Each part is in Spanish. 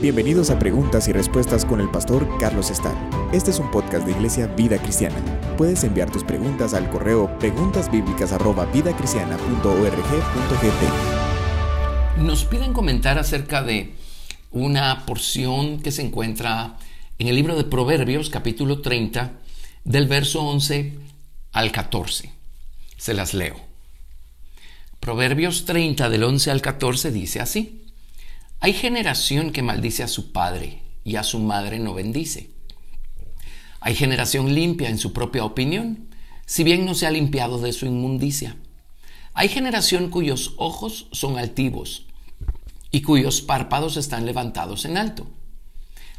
Bienvenidos a Preguntas y Respuestas con el pastor Carlos Estar. Este es un podcast de Iglesia Vida Cristiana. Puedes enviar tus preguntas al correo preguntasbiblicas@vidacristiana.org.gt. Nos piden comentar acerca de una porción que se encuentra en el libro de Proverbios, capítulo 30, del verso 11 al 14. Se las leo. Proverbios 30 del 11 al 14 dice así. Hay generación que maldice a su padre y a su madre no bendice. Hay generación limpia en su propia opinión, si bien no se ha limpiado de su inmundicia. Hay generación cuyos ojos son altivos y cuyos párpados están levantados en alto.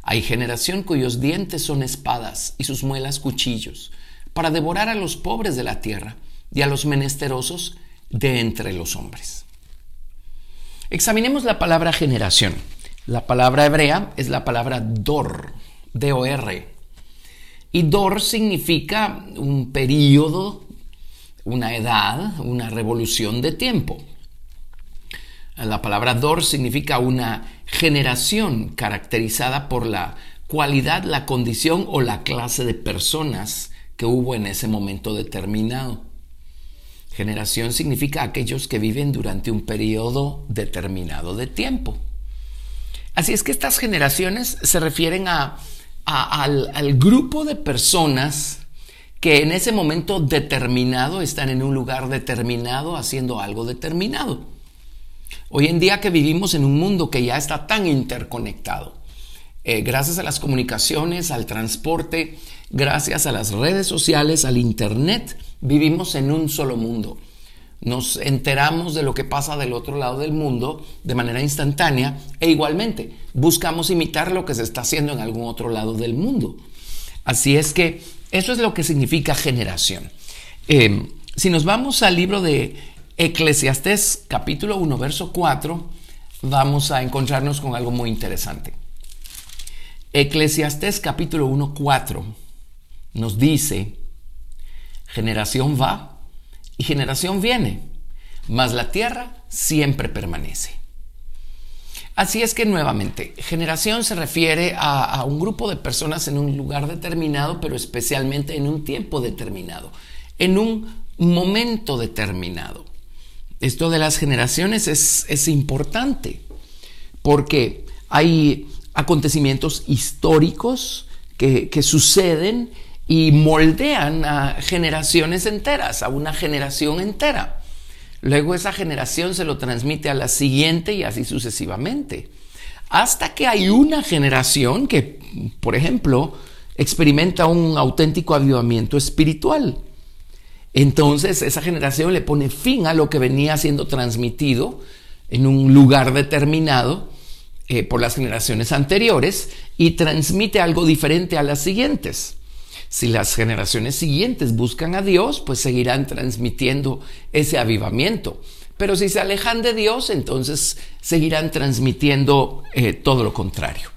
Hay generación cuyos dientes son espadas y sus muelas cuchillos, para devorar a los pobres de la tierra y a los menesterosos de entre los hombres. Examinemos la palabra generación. La palabra hebrea es la palabra dor, D-O-R. Y dor significa un periodo, una edad, una revolución de tiempo. La palabra dor significa una generación caracterizada por la cualidad, la condición o la clase de personas que hubo en ese momento determinado. Generación significa aquellos que viven durante un periodo determinado de tiempo. Así es que estas generaciones se refieren a, al, grupo de personas que en ese momento determinado están en un lugar determinado haciendo algo determinado. Hoy en día que vivimos en un mundo que ya está tan interconectado, eh, gracias a las comunicaciones, al transporte, gracias a las redes sociales, al Internet, vivimos en un solo mundo. Nos enteramos de lo que pasa del otro lado del mundo de manera instantánea e igualmente buscamos imitar lo que se está haciendo en algún otro lado del mundo. Así es que eso es lo que significa generación. Em, si nos vamos al libro de Eclesiastés capítulo 1, verso 4, vamos a encontrarnos con algo muy interesante. Eclesiastés capítulo 1, 4 nos dice, generación va y generación viene, mas la tierra siempre permanece. Así es que nuevamente, generación se refiere a, a, un grupo de personas en un lugar determinado, pero especialmente en un tiempo determinado, en un momento determinado. Esto de las generaciones es, es importante porque hay acontecimientos históricos que, que suceden y moldean a generaciones enteras, a una generación entera. Luego esa generación se lo transmite a la siguiente y así sucesivamente. Hasta que hay una generación que, por ejemplo, experimenta un auténtico avivamiento espiritual. Entonces esa generación le pone fin a lo que venía siendo transmitido en un lugar determinado eh, por las generaciones anteriores y transmite algo diferente a las siguientes. Si las generaciones siguientes buscan a Dios, pues seguirán transmitiendo ese avivamiento. Pero si se alejan de Dios, entonces seguirán transmitiendo eh, todo lo contrario.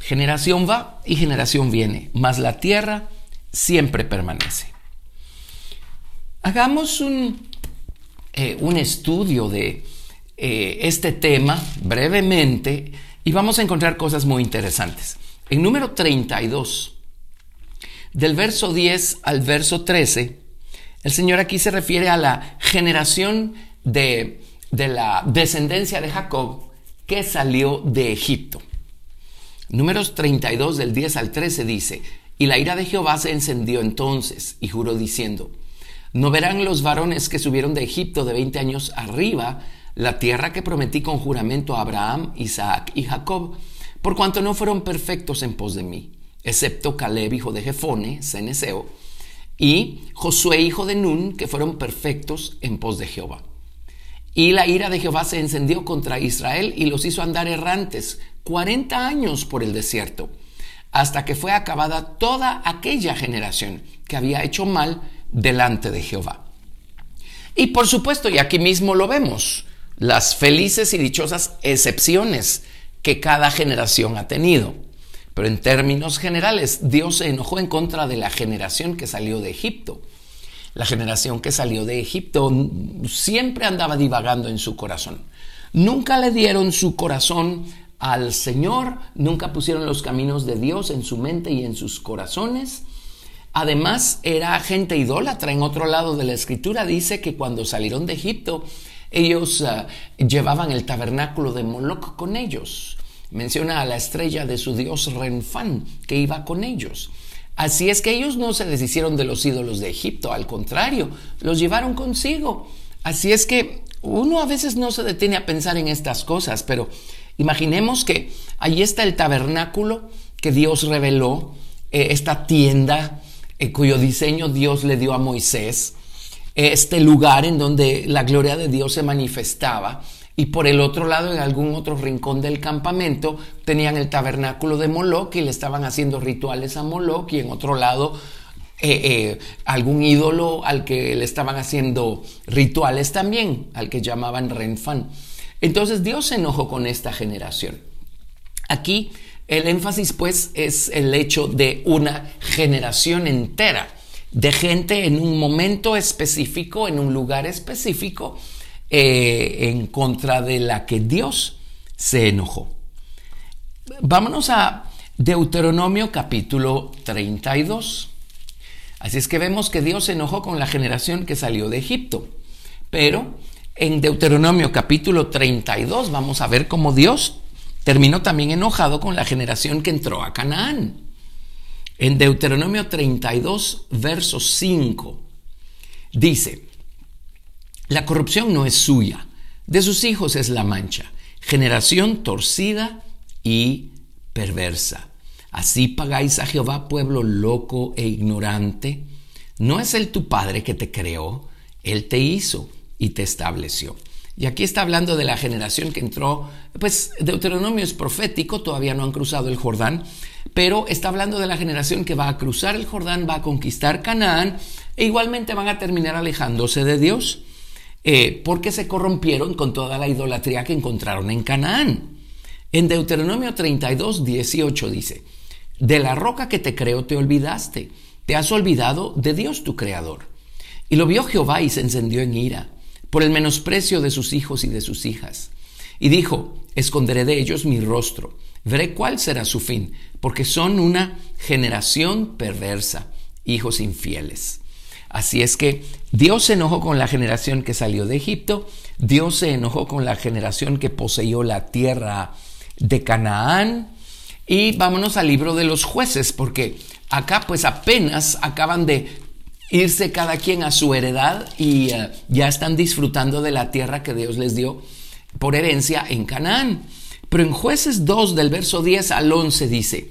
Generación va y generación viene, mas la tierra siempre permanece. Hagamos un, eh, un estudio de eh, este tema brevemente y vamos a encontrar cosas muy interesantes. En número 32, del verso 10 al verso 13, el Señor aquí se refiere a la generación de, de la descendencia de Jacob que salió de Egipto. Números 32 del 10 al 13 dice, y la ira de Jehová se encendió entonces y juró diciendo, no verán los varones que subieron de Egipto de 20 años arriba la tierra que prometí con juramento a Abraham, Isaac y Jacob, por cuanto no fueron perfectos en pos de mí, excepto Caleb, hijo de Jefone, ceneseo, y Josué, hijo de Nun, que fueron perfectos en pos de Jehová. Y la ira de Jehová se encendió contra Israel y los hizo andar errantes cuarenta años por el desierto, hasta que fue acabada toda aquella generación que había hecho mal delante de Jehová. Y por supuesto, y aquí mismo lo vemos, las felices y dichosas excepciones que cada generación ha tenido. Pero en términos generales, Dios se enojó en contra de la generación que salió de Egipto. La generación que salió de Egipto siempre andaba divagando en su corazón. Nunca le dieron su corazón al Señor, nunca pusieron los caminos de Dios en su mente y en sus corazones. Además, era gente idólatra. En otro lado de la escritura dice que cuando salieron de Egipto, ellos ah, llevaban el tabernáculo de Moloch con ellos. Menciona a la estrella de su dios Renfán que iba con ellos. Así es que ellos no se deshicieron de los ídolos de Egipto, al contrario, los llevaron consigo. Así es que uno a veces no se detiene a pensar en estas cosas, pero imaginemos que ahí está el tabernáculo que Dios reveló, eh, esta tienda eh, cuyo diseño Dios le dio a Moisés, este lugar en donde la gloria de Dios se manifestaba y por el otro lado, en algún otro rincón del campamento, tenían el tabernáculo de Moloch y le estaban haciendo rituales a Moloch y en otro lado eh, eh, algún ídolo al que le estaban haciendo rituales también, al que llamaban Renfan. Entonces Dios se enojó con esta generación. Aquí el énfasis pues es el hecho de una generación entera de gente en un momento específico, en un lugar específico, eh, en contra de la que Dios se enojó. Vámonos a Deuteronomio capítulo 32. Así es que vemos que Dios se enojó con la generación que salió de Egipto. Pero en Deuteronomio capítulo 32 vamos a ver cómo Dios terminó también enojado con la generación que entró a Canaán. En Deuteronomio 32, verso 5, dice, la corrupción no es suya, de sus hijos es la mancha, generación torcida y perversa. Así pagáis a Jehová, pueblo loco e ignorante. ¿No es Él tu Padre que te creó? Él te hizo y te estableció. Y aquí está hablando de la generación que entró, pues Deuteronomio es profético, todavía no han cruzado el Jordán, pero está hablando de la generación que va a cruzar el Jordán, va a conquistar Canaán e igualmente van a terminar alejándose de Dios. Eh, porque se corrompieron con toda la idolatría que encontraron en Canaán. En Deuteronomio 32, 18 dice, de la roca que te creó te olvidaste, te has olvidado de Dios tu creador. Y lo vio Jehová y se encendió en ira por el menosprecio de sus hijos y de sus hijas. Y dijo, esconderé de ellos mi rostro, veré cuál será su fin, porque son una generación perversa, hijos infieles. Así es que Dios se enojó con la generación que salió de Egipto, Dios se enojó con la generación que poseyó la tierra de Canaán. Y vámonos al libro de los jueces, porque acá pues apenas acaban de irse cada quien a su heredad y eh, ya están disfrutando de la tierra que Dios les dio por herencia en Canaán. Pero en jueces 2 del verso 10 al 11 dice,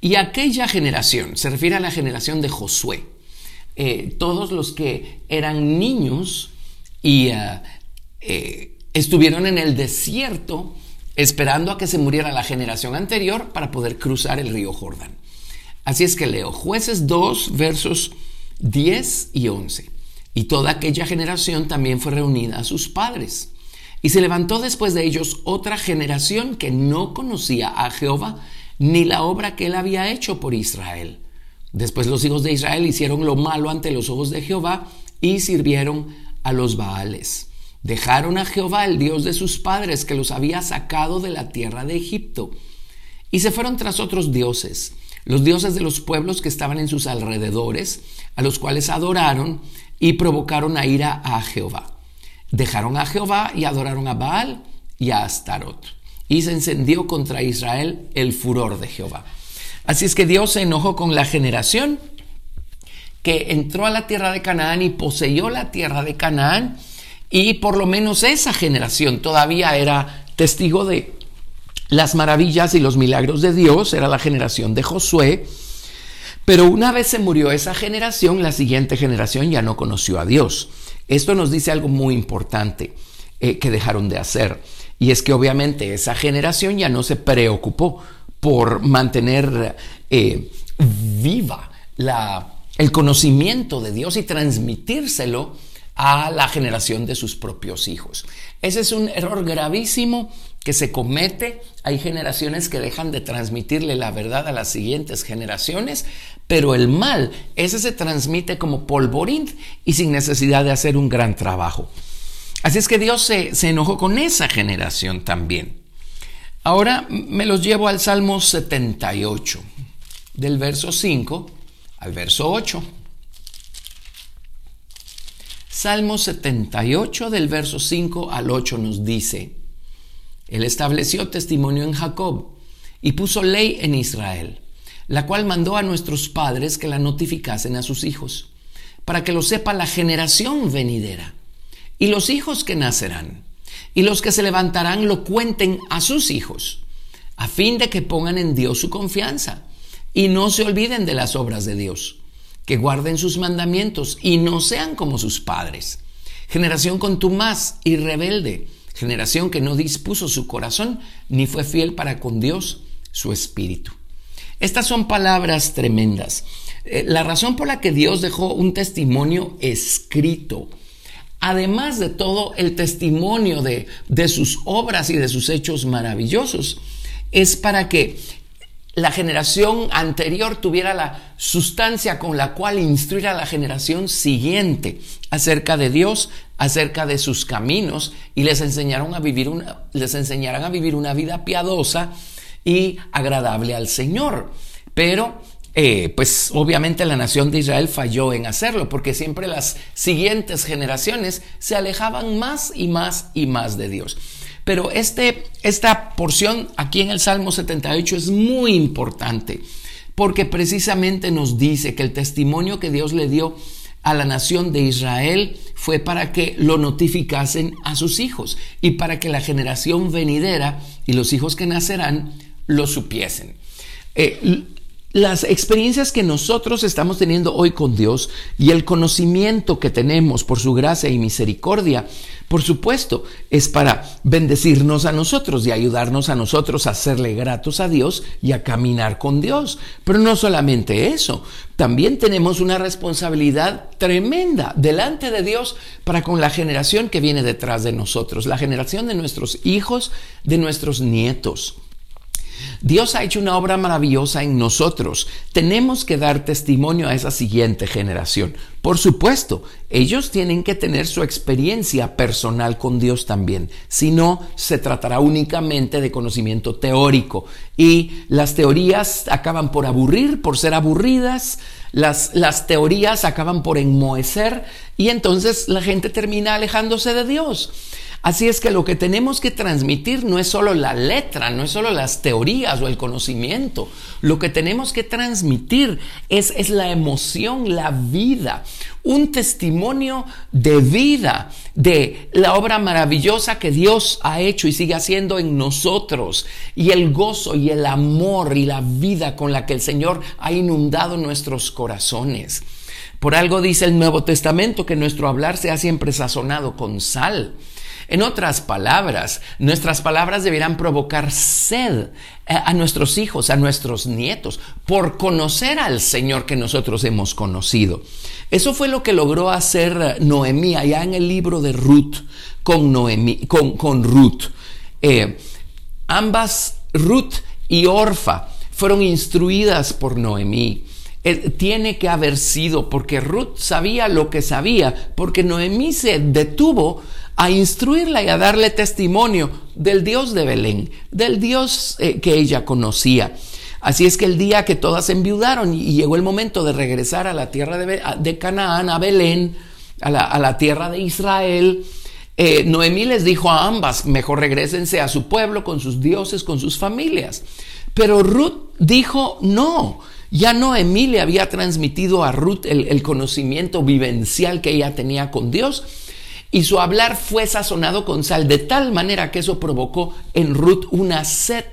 y aquella generación, se refiere a la generación de Josué, eh, todos los que eran niños y eh, eh, estuvieron en el desierto esperando a que se muriera la generación anterior para poder cruzar el río Jordán. Así es que leo jueces 2 versos 10 y 11. Y toda aquella generación también fue reunida a sus padres. Y se levantó después de ellos otra generación que no conocía a Jehová ni la obra que él había hecho por Israel. Después los hijos de Israel hicieron lo malo ante los ojos de Jehová y sirvieron a los Baales. Dejaron a Jehová, el Dios de sus padres, que los había sacado de la tierra de Egipto, y se fueron tras otros dioses, los dioses de los pueblos que estaban en sus alrededores, a los cuales adoraron y provocaron a ira a Jehová. Dejaron a Jehová y adoraron a Baal y a Astarot. Y se encendió contra Israel el furor de Jehová. Así es que Dios se enojó con la generación que entró a la tierra de Canaán y poseyó la tierra de Canaán y por lo menos esa generación todavía era testigo de las maravillas y los milagros de Dios, era la generación de Josué, pero una vez se murió esa generación, la siguiente generación ya no conoció a Dios. Esto nos dice algo muy importante eh, que dejaron de hacer, y es que obviamente esa generación ya no se preocupó por mantener eh, viva el conocimiento de Dios y transmitírselo a la generación de sus propios hijos. Ese es un error gravísimo que se comete. Hay generaciones que dejan de transmitirle la verdad a las siguientes generaciones, pero el mal, ese se transmite como polvorín y sin necesidad de hacer un gran trabajo. Así es que Dios se enojó con esa generación también. Ahora me los llevo al Salmo 78, del verso 5 al verso 8. Salmo 78 del verso 5 al 8 nos dice, Él estableció testimonio en Jacob y puso ley en Israel, la cual mandó a nuestros padres que la notificasen a sus hijos, para que lo sepa la generación venidera, y los hijos que nacerán, y los que se levantarán lo cuenten a sus hijos, a fin de que pongan en Dios su confianza, y no se olviden de las obras de Dios que guarden sus mandamientos y no sean como sus padres. Generación contumaz y rebelde, generación que no dispuso su corazón ni fue fiel para con Dios, su espíritu. Estas son palabras tremendas. Eh, la razón por la que Dios dejó un testimonio escrito, además de todo el testimonio de, de sus obras y de sus hechos maravillosos, es para que la generación anterior tuviera la sustancia con la cual instruir a la generación siguiente acerca de Dios, acerca de sus caminos y les enseñaron a vivir una, les a vivir una vida piadosa y agradable al Señor. Pero eh, pues obviamente la nación de Israel falló en hacerlo, porque siempre las siguientes generaciones se alejaban más y más y más de Dios. Pero este, esta porción aquí en el Salmo 78 es muy importante porque precisamente nos dice que el testimonio que Dios le dio a la nación de Israel fue para que lo notificasen a sus hijos y para que la generación venidera y los hijos que nacerán lo supiesen. Eh, las experiencias que nosotros estamos teniendo hoy con Dios y el conocimiento que tenemos por su gracia y misericordia, por supuesto, es para bendecirnos a nosotros y ayudarnos a nosotros a serle gratos a Dios y a caminar con Dios. Pero no solamente eso, también tenemos una responsabilidad tremenda delante de Dios para con la generación que viene detrás de nosotros, la generación de nuestros hijos, de nuestros nietos. Dios ha hecho una obra maravillosa en nosotros. Tenemos que dar testimonio a esa siguiente generación. Por supuesto, ellos tienen que tener su experiencia personal con Dios también. Si no, se tratará únicamente de conocimiento teórico. Y las teorías acaban por aburrir, por ser aburridas. Las, las teorías acaban por enmohecer y entonces la gente termina alejándose de Dios. Así es que lo que tenemos que transmitir no es solo la letra, no es solo las teorías o el conocimiento. Lo que tenemos que transmitir es, es la emoción, la vida, un testimonio de vida, de la obra maravillosa que Dios ha hecho y sigue haciendo en nosotros, y el gozo y el amor y la vida con la que el Señor ha inundado nuestros corazones. Por algo dice el Nuevo Testamento que nuestro hablar sea siempre sazonado con sal. En otras palabras, nuestras palabras deberán provocar sed eh, a nuestros hijos, a nuestros nietos, por conocer al Señor que nosotros hemos conocido. Eso fue lo que logró hacer Noemí allá en el libro de Ruth con, Noemí, con, Ruth. Eh, ambas, Ruth y Orfa, fueron instruidas por Noemí. Tiene que haber sido porque Ruth sabía lo que sabía, porque Noemí se detuvo a instruirla y a darle testimonio del Dios de Belén, del Dios eh, que ella conocía. Así es que el día que todas enviudaron y llegó el momento de regresar a la tierra de, Canaán, a Belén, a la, tierra de Israel, eh, Noemí les dijo a ambas, mejor regresense a su pueblo con sus dioses, con sus familias. Pero Ruth dijo, no, ya Noemí le había transmitido a Ruth el conocimiento vivencial que ella tenía con Dios y su hablar fue sazonado con sal, de tal manera que eso provocó en Ruth una sed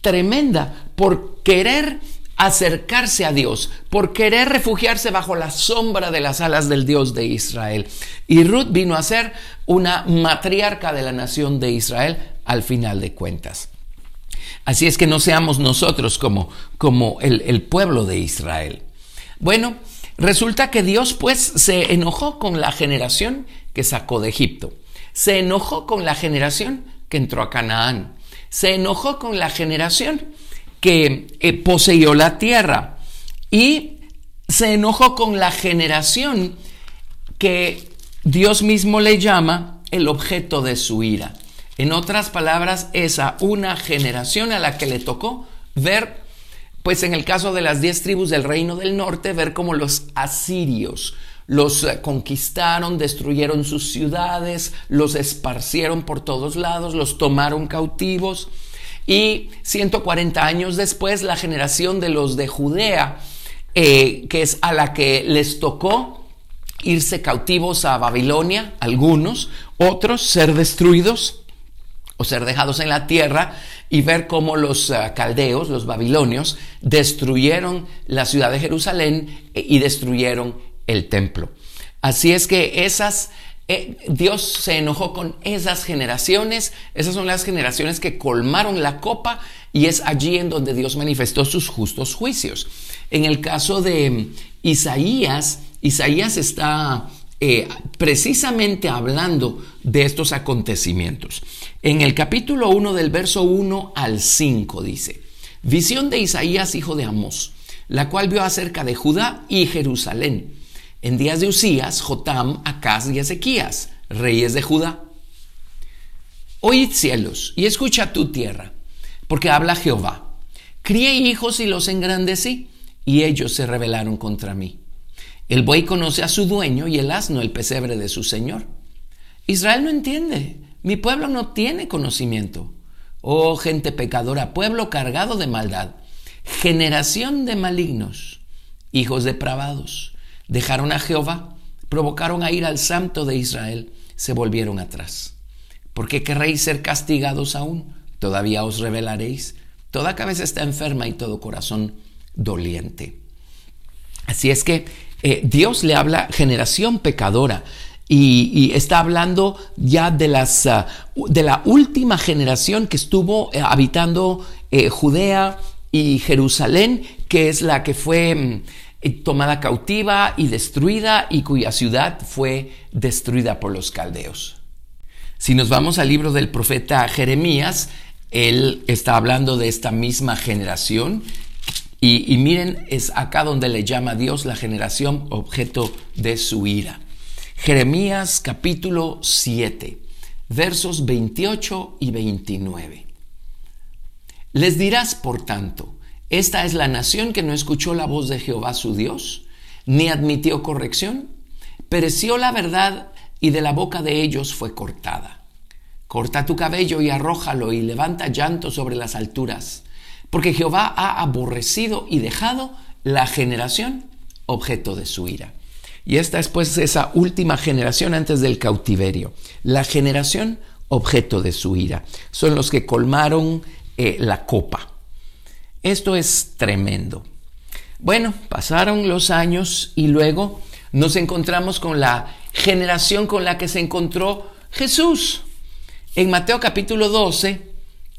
tremenda por querer acercarse a Dios, por querer refugiarse bajo la sombra de las alas del Dios de Israel. Y Ruth vino a ser una matriarca de la nación de Israel al final de cuentas. Así es que no seamos nosotros como, como el, pueblo de Israel. Bueno, resulta que Dios pues se enojó con la generación que sacó de Egipto. Se enojó con la generación que entró a Canaán. Se enojó con la generación que eh, poseyó la tierra. Y se enojó con la generación que Dios mismo le llama el objeto de su ira. En otras palabras, esa una generación a la que le tocó ver, pues en el caso de las diez tribus del reino del norte, ver cómo los asirios los eh, conquistaron, destruyeron sus ciudades, los esparcieron por todos lados, los tomaron cautivos. Y 140 años después, la generación de los de Judea, eh, que es a la que les tocó irse cautivos a Babilonia, algunos, otros ser destruidos o ser dejados en la tierra y ver cómo los eh, caldeos, los babilonios, destruyeron la ciudad de Jerusalén eh, y destruyeron el templo. Así es que esas, eh, Dios se enojó con esas generaciones, esas son las generaciones que colmaron la copa y es allí en donde Dios manifestó sus justos juicios. En el caso de mm, Isaías, Isaías está eh, precisamente hablando de estos acontecimientos. En el capítulo 1 del verso 1 al 5 dice, visión de Isaías hijo de Amós, la cual vio acerca de Judá y Jerusalén, en días de Usías, Jotam, Acaz y Ezequías, reyes de Judá. Oíd cielos y escucha tu tierra, porque habla Jehová. Crié hijos y los engrandecí, y ellos se rebelaron contra mí. El buey conoce a su dueño y el asno el pesebre de su señor. Israel no entiende. Mi pueblo no tiene conocimiento. Oh gente pecadora, pueblo cargado de maldad, generación de malignos, hijos depravados, dejaron a Jehová, provocaron a ir al santo de Israel, se volvieron atrás. ¿Por qué querréis ser castigados aún? Todavía os revelaréis. Toda cabeza está enferma y todo corazón doliente. Así es que eh, Dios le habla generación pecadora. Y, está hablando ya de, las, ah, de la última generación que estuvo eh, habitando eh, Judea y Jerusalén, que es la que fue mm, tomada cautiva y destruida y cuya ciudad fue destruida por los caldeos. Si nos vamos al libro del profeta Jeremías, él está hablando de esta misma generación y, miren, es acá donde le llama Dios la generación objeto de su ira. Jeremías capítulo 7, versos 28 y 29. Les dirás, por tanto, esta es la nación que no escuchó la voz de Jehová su Dios, ni admitió corrección. Pereció la verdad y de la boca de ellos fue cortada. Corta tu cabello y arrójalo y levanta llanto sobre las alturas porque Jehová ha aborrecido y dejado la generación objeto de su ira. Y esta es pues esa última generación antes del cautiverio, la generación objeto de su ira. Son los que colmaron eh, la copa. Esto es tremendo. Bueno, pasaron los años y luego nos encontramos con la generación con la que se encontró Jesús. En Mateo capítulo 12,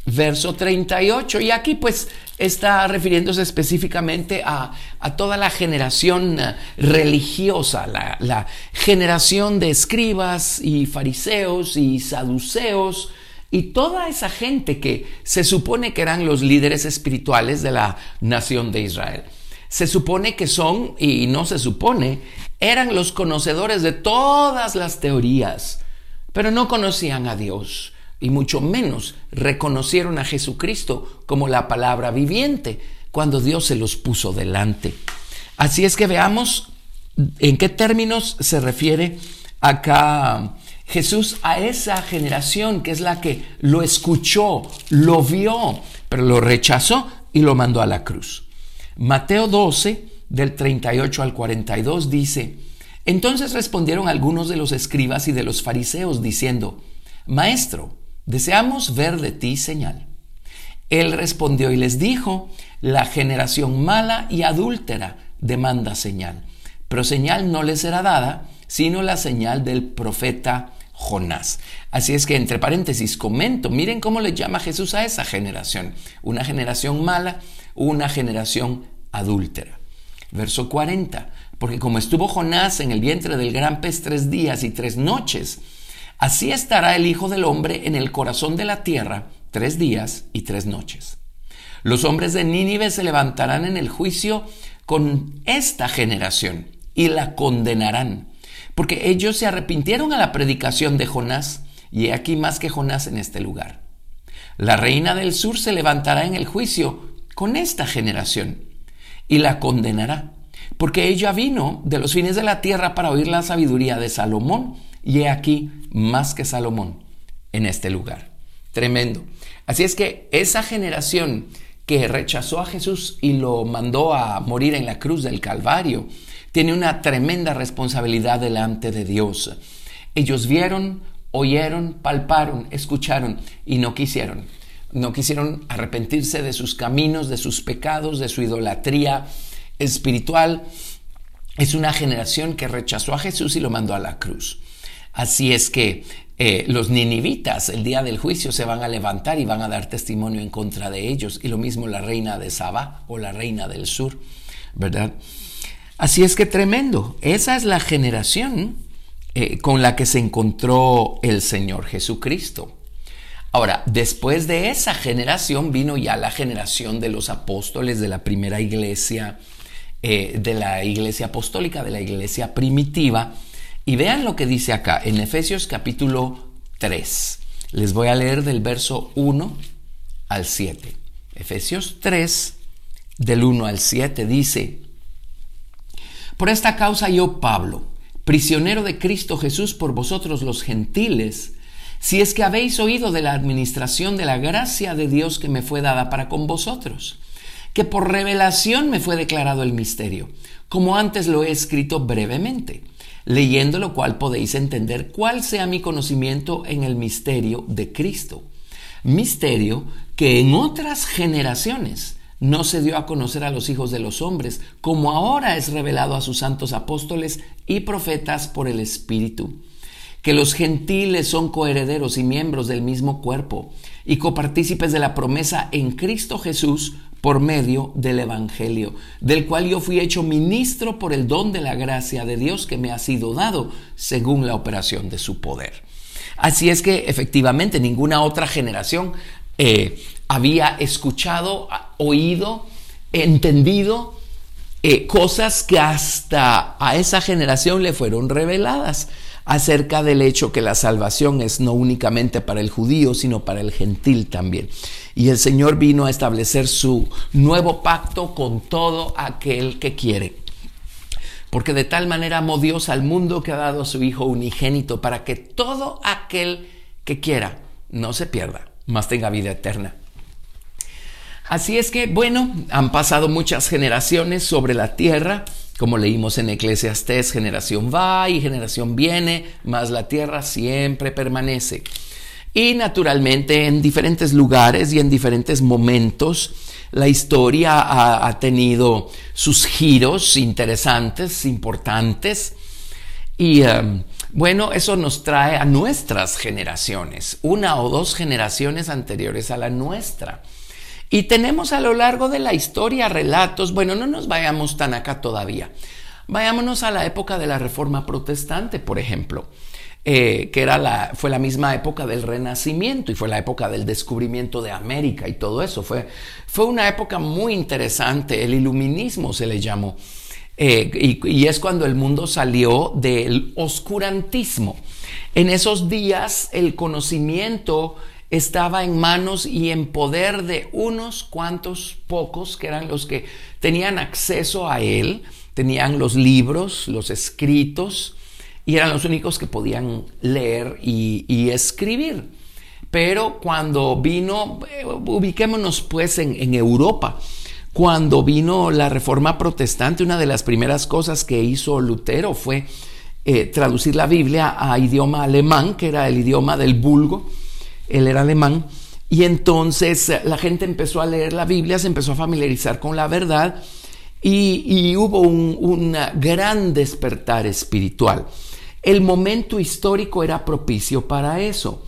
verso 38. Y aquí pues está refiriéndose específicamente a, toda la generación eh, religiosa, la, la, generación de escribas y fariseos y saduceos y toda esa gente que se supone que eran los líderes espirituales de la nación de Israel. Se supone que son, y no se supone, eran los conocedores de todas las teorías, pero no conocían a Dios y mucho menos reconocieron a Jesucristo como la palabra viviente cuando Dios se los puso delante. Así es que veamos en qué términos se refiere acá Jesús a esa generación que es la que lo escuchó, lo vio, pero lo rechazó y lo mandó a la cruz. Mateo 12, del 38 al 42 dice, entonces respondieron algunos de los escribas y de los fariseos diciendo, Maestro, deseamos ver de ti señal. Él respondió y les dijo, la generación mala y adúltera demanda señal, pero señal no le será dada, sino la señal del profeta Jonás. Así es que entre paréntesis comento, miren cómo le llama Jesús a esa generación, una generación mala, una generación adúltera. Verso 40, porque como estuvo Jonás en el vientre del gran pez tres días y tres noches, Así estará el Hijo del Hombre en el corazón de la tierra tres días y tres noches. Los hombres de Nínive se levantarán en el juicio con esta generación y la condenarán, porque ellos se arrepintieron a la predicación de Jonás y he aquí más que Jonás en este lugar. La reina del sur se levantará en el juicio con esta generación y la condenará, porque ella vino de los fines de la tierra para oír la sabiduría de Salomón, y he aquí más que Salomón en este lugar. Tremendo. Así es que esa generación que rechazó a Jesús y lo mandó a morir en la cruz del Calvario, tiene una tremenda responsabilidad delante de Dios. Ellos vieron, oyeron, palparon, escucharon y no quisieron. No quisieron arrepentirse de sus caminos, de sus pecados, de su idolatría espiritual. Es una generación que rechazó a Jesús y lo mandó a la cruz. Así es que eh, los ninivitas el día del juicio se van a levantar y van a dar testimonio en contra de ellos. Y lo mismo la reina de Saba o la reina del sur, ¿verdad? Así es que tremendo. Esa es la generación eh, con la que se encontró el Señor Jesucristo. Ahora, después de esa generación vino ya la generación de los apóstoles de la primera iglesia, eh, de la iglesia apostólica, de la iglesia primitiva. Y vean lo que dice acá en Efesios capítulo 3. Les voy a leer del verso 1 al 7. Efesios 3, del 1 al 7, dice, por esta causa yo, Pablo, prisionero de Cristo Jesús por vosotros los gentiles, si es que habéis oído de la administración de la gracia de Dios que me fue dada para con vosotros, que por revelación me fue declarado el misterio, como antes lo he escrito brevemente, leyendo lo cual podéis entender cuál sea mi conocimiento en el misterio de Cristo. Misterio que en otras generaciones no se dio a conocer a los hijos de los hombres, como ahora es revelado a sus santos apóstoles y profetas por el Espíritu. Que los gentiles son coherederos y miembros del mismo cuerpo y copartícipes de la promesa en Cristo Jesús por medio del Evangelio, del cual yo fui hecho ministro por el don de la gracia de Dios que me ha sido dado según la operación de su poder. Así es que efectivamente ninguna otra generación eh, había escuchado, oído, entendido eh, cosas que hasta a esa generación le fueron reveladas acerca del hecho que la salvación es no únicamente para el judío, sino para el gentil también. Y el Señor vino a establecer su nuevo pacto con todo aquel que quiere. Porque de tal manera amó Dios al mundo que ha dado a su Hijo unigénito para que todo aquel que quiera no se pierda, mas tenga vida eterna. Así es que, bueno, han pasado muchas generaciones sobre la tierra, como leímos en Eclesiastés, generación va y generación viene, mas la tierra siempre permanece. Y naturalmente en diferentes lugares y en diferentes momentos, la historia ha, tenido sus giros interesantes, importantes. Y um, bueno, eso nos trae a nuestras generaciones, una o dos generaciones anteriores a la nuestra. Y tenemos a lo largo de la historia relatos, bueno, no nos vayamos tan acá todavía. Vayámonos a la época de la Reforma Protestante, por ejemplo, eh, que era la, fue la misma época del Renacimiento y fue la época del descubrimiento de América y todo eso. Fue, fue una época muy interesante, el iluminismo se le llamó. Eh, y, y es cuando el mundo salió del oscurantismo. En esos días el conocimiento estaba en manos y en poder de unos cuantos pocos que eran los que tenían acceso a él, tenían los libros, los escritos, y eran los únicos que podían leer y, escribir. Pero cuando vino, eh, ubiquémonos pues en, Europa, cuando vino la reforma protestante, una de las primeras cosas que hizo Lutero fue eh, traducir la Biblia a idioma alemán, que era el idioma del vulgo, él era alemán, y entonces eh, la gente empezó a leer la Biblia, se empezó a familiarizar con la verdad y, hubo un, un, gran despertar espiritual. El momento histórico era propicio para eso.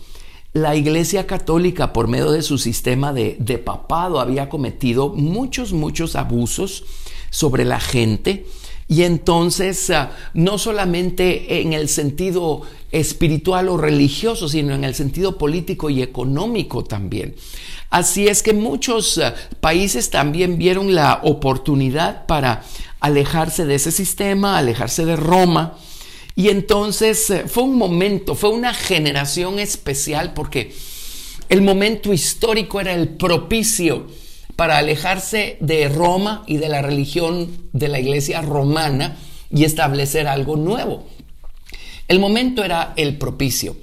La Iglesia Católica, por medio de su sistema de, de papado, había cometido muchos, muchos abusos sobre la gente, y entonces, ah, no solamente en el sentido espiritual o religioso, sino en el sentido político y económico también. Así es que muchos ah, países también vieron la oportunidad para alejarse de ese sistema, alejarse de Roma. Y entonces eh, fue un momento, fue una generación especial porque el momento histórico era el propicio para alejarse de Roma y de la religión de la iglesia romana y establecer algo nuevo. El momento era el propicio.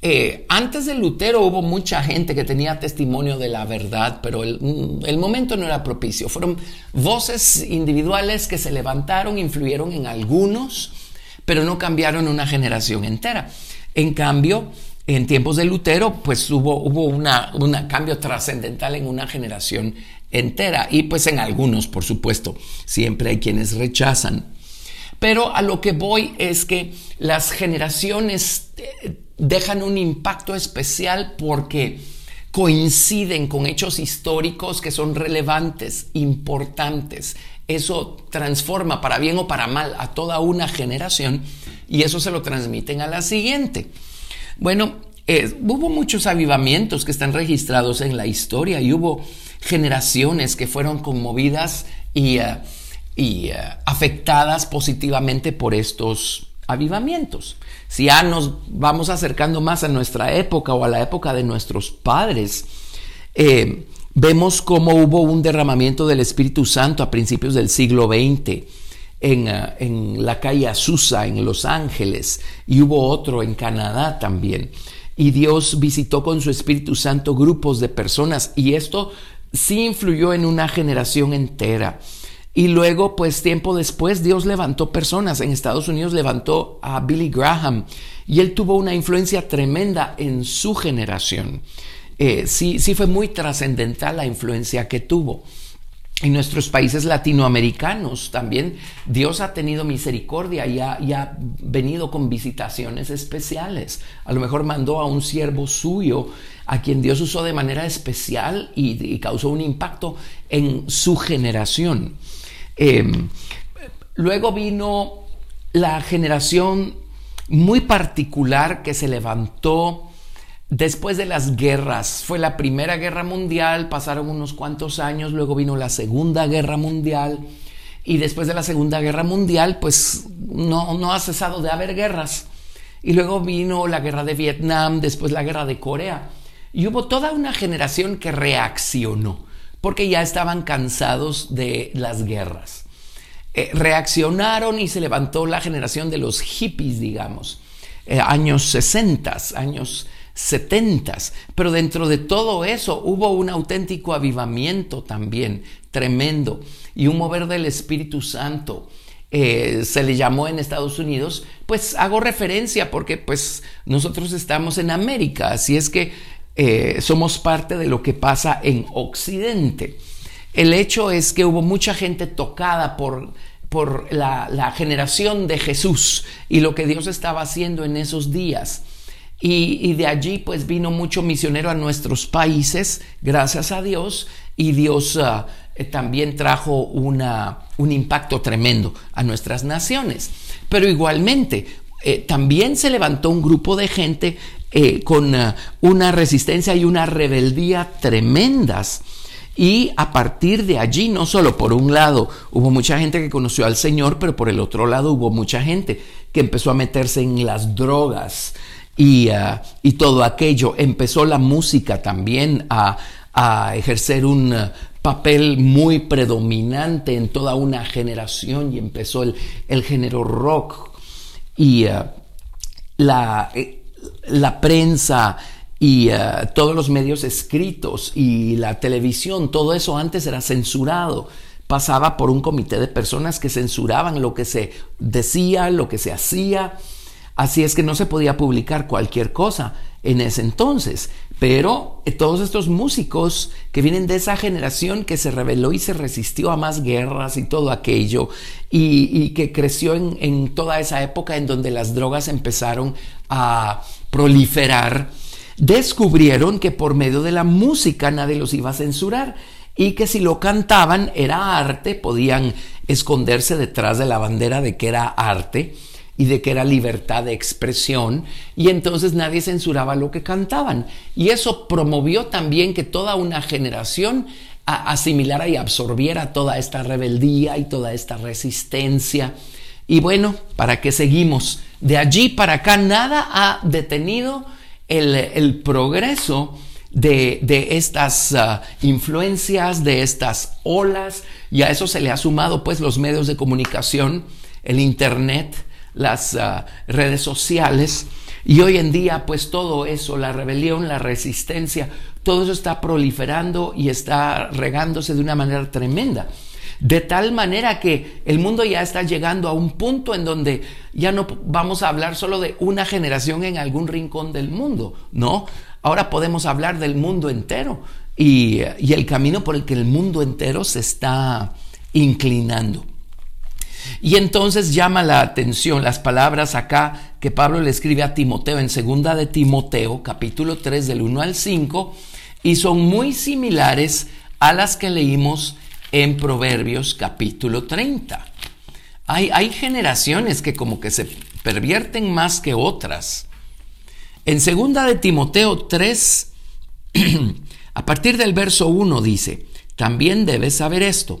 Eh, antes de Lutero hubo mucha gente que tenía testimonio de la verdad, pero el, mm, el, momento no era propicio. Fueron voces individuales que se levantaron, influyeron en algunos, pero no cambiaron una generación entera. En cambio, en tiempos de Lutero, pues hubo, hubo un cambio trascendental en una generación entera y pues en algunos, por supuesto, siempre hay quienes rechazan. Pero a lo que voy es que las generaciones eh, dejan un impacto especial porque coinciden con hechos históricos que son relevantes, importantes. Eso transforma para bien o para mal a toda una generación y eso se lo transmiten a la siguiente. Bueno, eh, hubo muchos avivamientos que están registrados en la historia y hubo generaciones que fueron conmovidas y, eh, eh, afectadas positivamente por estos avivamientos. Si ya nos vamos acercando más a nuestra época o a la época de nuestros padres, vemos cómo hubo un derramamiento del Espíritu Santo a principios del siglo XX eh, en, la calle Azusa, en Los Ángeles, y hubo otro en Canadá también. Y Dios visitó con su Espíritu Santo grupos de personas y esto sí influyó en una generación entera. Y luego, pues tiempo después, Dios levantó personas. En Estados Unidos levantó a Billy Graham y él tuvo una influencia tremenda en su generación. Eh, sí, sí fue muy trascendental la influencia que tuvo en nuestros países latinoamericanos también Dios ha tenido misericordia y ha, venido con visitaciones especiales. A lo mejor mandó a un siervo suyo a quien Dios usó de manera especial y, causó un impacto en su generación. Em, luego vino la generación muy particular que se levantó Después de las guerras, fue la Primera Guerra Mundial, pasaron unos cuantos años, luego vino la Segunda Guerra Mundial y después de la Segunda Guerra Mundial, pues no, no ha cesado de haber guerras. Y luego vino la guerra de Vietnam, después la guerra de Corea. Y hubo toda una generación que reaccionó, porque ya estaban cansados de las guerras. Eh, reaccionaron y se levantó la generación de los hippies, digamos, eh, años 60, años setentas, pero dentro de todo eso hubo un auténtico avivamiento también, tremendo, y un mover del Espíritu Santo. Eh, se le llamó en Estados Unidos, pues hago referencia porque pues nosotros estamos en América, así es que eh, somos parte de lo que pasa en Occidente. El hecho es que hubo mucha gente tocada por, por la, la generación de Jesús y lo que Dios estaba haciendo en esos días. Y, de allí pues vino mucho misionero a nuestros países, gracias a Dios, y Dios ah, eh, también trajo una, un impacto tremendo a nuestras naciones. Pero igualmente, eh, también se levantó un grupo de gente eh, con ah, una resistencia y una rebeldía tremendas. Y a partir de allí, no solo por un lado hubo mucha gente que conoció al Señor, pero por el otro lado hubo mucha gente que empezó a meterse en las drogas, Ah, y, todo aquello. Empezó la música también a, ejercer un ah, papel muy predominante en toda una generación y empezó el, género rock. Y ah, eh, la, prensa y todos los medios escritos y la televisión, todo eso antes era censurado. Pasaba por un comité de personas que censuraban lo que se decía, lo que se hacía, Así es que no se podía publicar cualquier cosa en ese entonces. Pero eh, todos estos músicos que vienen de esa generación que se rebeló y se resistió a más guerras y todo aquello, y, que creció en, en, toda esa época en donde las drogas empezaron a proliferar, descubrieron que por medio de la música nadie los iba a censurar y que si lo cantaban era arte, podían esconderse detrás de la bandera de que era arte y de que era libertad de expresión y entonces nadie censuraba lo que cantaban. Y eso promovió también que toda una generación asimilara y absorbiera toda esta rebeldía y toda esta resistencia. Y bueno, ¿para qué seguimos? de allí para acá nada ha detenido el, progreso de, estas ah, influencias, de estas olas, y a eso se le ha sumado pues los medios de comunicación, el Internet, las ah, redes sociales, y hoy en día pues todo eso, la rebelión, la resistencia, todo eso está proliferando y está regándose de una manera tremenda. De tal manera que el mundo ya está llegando a un punto en donde ya no vamos a hablar solo de una generación en algún rincón del mundo, no. Ahora podemos hablar del mundo entero y, y el camino por el que el mundo entero se está inclinando. Y entonces llama la atención las palabras acá que Pablo le escribe a Timoteo en segunda de Timoteo, capítulo 3 del 1 al 5, y son muy similares a las que leímos en Proverbios capítulo 30. Hay, hay generaciones que como que se pervierten más que otras. En segunda de Timoteo 3, a partir del verso 1 dice, también debes saber esto,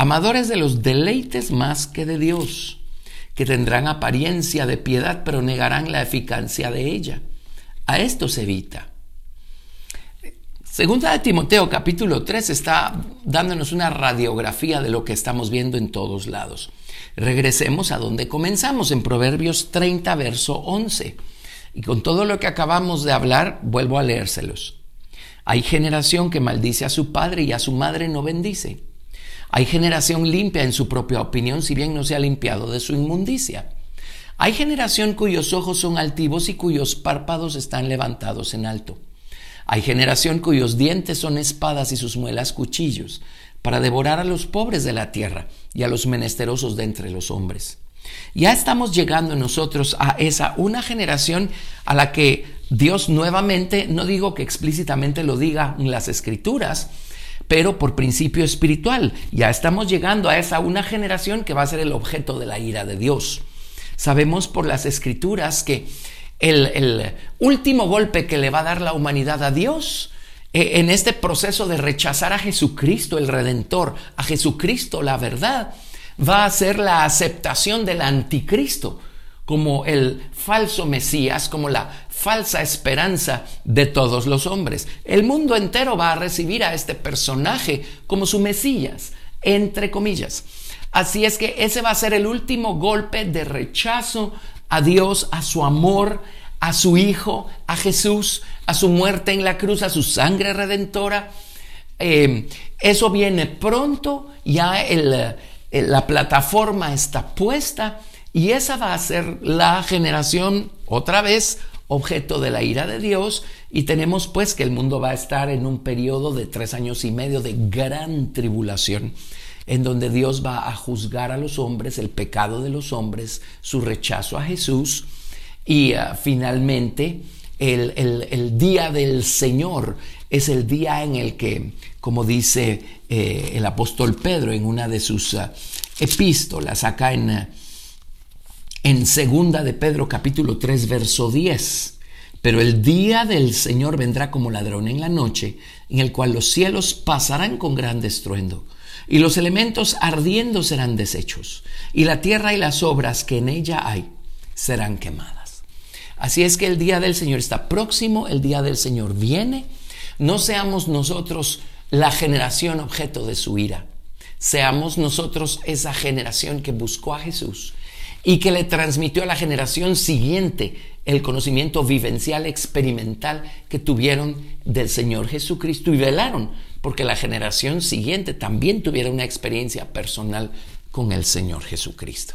amadores de los deleites más que de Dios, que tendrán apariencia de piedad pero negarán la eficacia de ella. A esto se evita. Segunda de Timoteo capítulo 3 está dándonos una radiografía de lo que estamos viendo en todos lados. Regresemos a donde comenzamos, en Proverbios 30, verso 11. Y con todo lo que acabamos de hablar, vuelvo a leérselos. Hay generación que maldice a su padre y a su madre no bendice. Hay generación limpia en su propia opinión, si bien no se ha limpiado de su inmundicia. Hay generación cuyos ojos son altivos y cuyos párpados están levantados en alto. Hay generación cuyos dientes son espadas y sus muelas cuchillos, para devorar a los pobres de la tierra y a los menesterosos de entre los hombres. Ya estamos llegando nosotros a esa una generación a la que Dios nuevamente, no digo que explícitamente lo diga en las escrituras, pero por principio espiritual, ya estamos llegando a esa una generación que va a ser el objeto de la ira de Dios. Sabemos por las escrituras que el, último golpe que le va a dar la humanidad a Dios eh, en este proceso de rechazar a Jesucristo, el Redentor, a Jesucristo, la verdad, va a ser la aceptación del anticristo como el falso Mesías, como la falsa esperanza de todos los hombres. El mundo entero va a recibir a este personaje como su Mesías, entre comillas. Así es que ese va a ser el último golpe de rechazo a Dios, a su amor, a su Hijo, a Jesús, a su muerte en la cruz, a su sangre redentora. Eh, eso viene pronto, ya la plataforma está puesta y esa va a ser la generación, otra vez, objeto de la ira de Dios. Y tenemos pues que el mundo va a estar en un periodo de tres años y medio de gran tribulación en donde Dios va a juzgar a los hombres, el pecado de los hombres, su rechazo a Jesús. Y ah, finalmente el, día del Señor es el día en el que, como dice eh, el apóstol Pedro en una de sus ah, epístolas, acá en, en segunda de Pedro capítulo 3 verso 10, pero el día del Señor vendrá como ladrón en la noche, en el cual los cielos pasarán con gran estruendo y los elementos ardiendo serán deshechos, y la tierra y las obras que en ella hay serán quemadas. Así es que el día del Señor está próximo, el día del Señor viene. No seamos nosotros la generación objeto de su ira. Seamos nosotros esa generación que buscó a Jesús y que le transmitió a la generación siguiente el conocimiento vivencial, experimental que tuvieron del Señor Jesucristo y velaron porque la generación siguiente también tuviera una experiencia personal con el Señor Jesucristo.